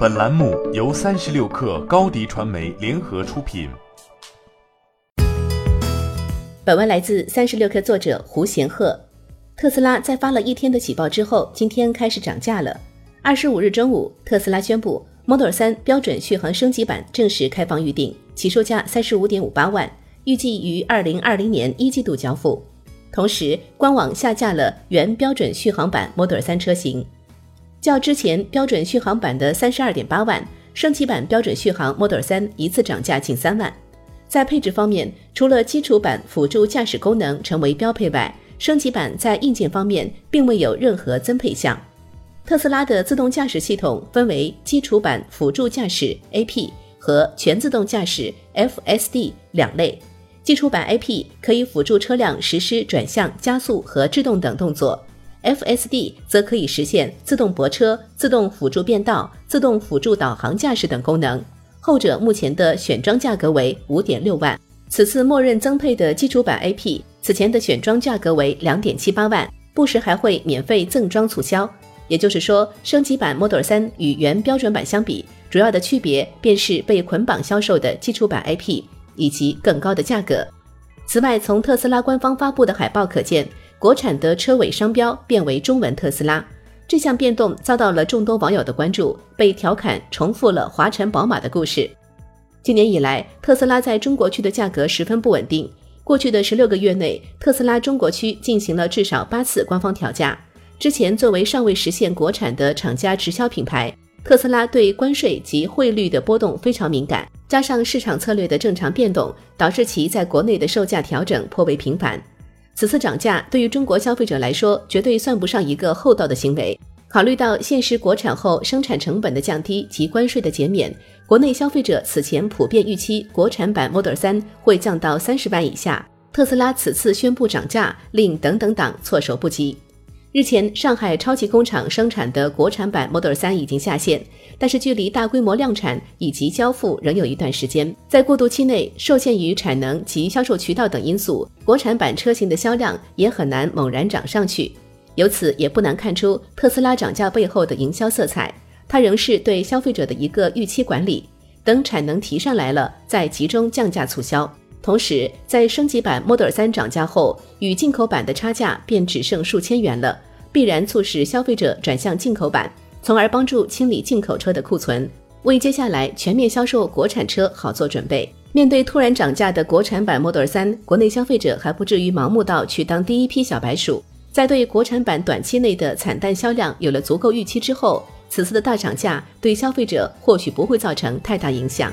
本栏目由三十六氪高低传媒联合出品。本文来自三十六氪作者胡贤鹤。特斯拉在发了一天的喜报之后，今天开始涨价了。二十五日中午，特斯拉宣布 Model 3标准续航升级版正式开放预定，起售价三十五点五八万，预计于二零二零年一季度交付。同时，官网下架了原标准续航版 Model 3车型。较之前标准续航版的三十二点八万，升级版标准续航 Model 3一次涨价近三万。在配置方面，除了基础版辅助驾驶功能成为标配外，升级版在硬件方面并未有任何增配项。特斯拉的自动驾驶系统分为基础版辅助驾驶 AP 和全自动驾驶 FSD 两类。基础版 AP 可以辅助车辆实施转向、加速和制动等动作。FSD 则可以实现自动泊车、自动辅助变道、自动辅助导航驾驶等功能。后者目前的选装价格为五点六万。此次默认增配的基础版 AP，此前的选装价格为两点七八万，不时还会免费赠装促销。也就是说，升级版 Model 3与原标准版相比，主要的区别便是被捆绑销售的基础版 AP 以及更高的价格。此外，从特斯拉官方发布的海报可见。国产的车尾商标变为中文特斯拉，这项变动遭到了众多网友的关注，被调侃重复了华晨宝马的故事。今年以来，特斯拉在中国区的价格十分不稳定。过去的十六个月内，特斯拉中国区进行了至少八次官方调价。之前作为尚未实现国产的厂家直销品牌，特斯拉对关税及汇率的波动非常敏感，加上市场策略的正常变动，导致其在国内的售价调整颇为频繁。此次涨价对于中国消费者来说，绝对算不上一个厚道的行为。考虑到现实国产后生产成本的降低及关税的减免，国内消费者此前普遍预期国产版 Model 三会降到三十万以下。特斯拉此次宣布涨价，令等等党措手不及。日前，上海超级工厂生产的国产版 Model 3已经下线，但是距离大规模量产以及交付仍有一段时间。在过渡期内，受限于产能及销售渠道等因素，国产版车型的销量也很难猛然涨上去。由此也不难看出特斯拉涨价背后的营销色彩，它仍是对消费者的一个预期管理，等产能提上来了再集中降价促销。同时，在升级版 Model 3涨价后，与进口版的差价便只剩数千元了，必然促使消费者转向进口版，从而帮助清理进口车的库存，为接下来全面销售国产车好做准备。面对突然涨价的国产版 Model 3，国内消费者还不至于盲目到去当第一批小白鼠。在对国产版短期内的惨淡销量有了足够预期之后，此次的大涨价对消费者或许不会造成太大影响。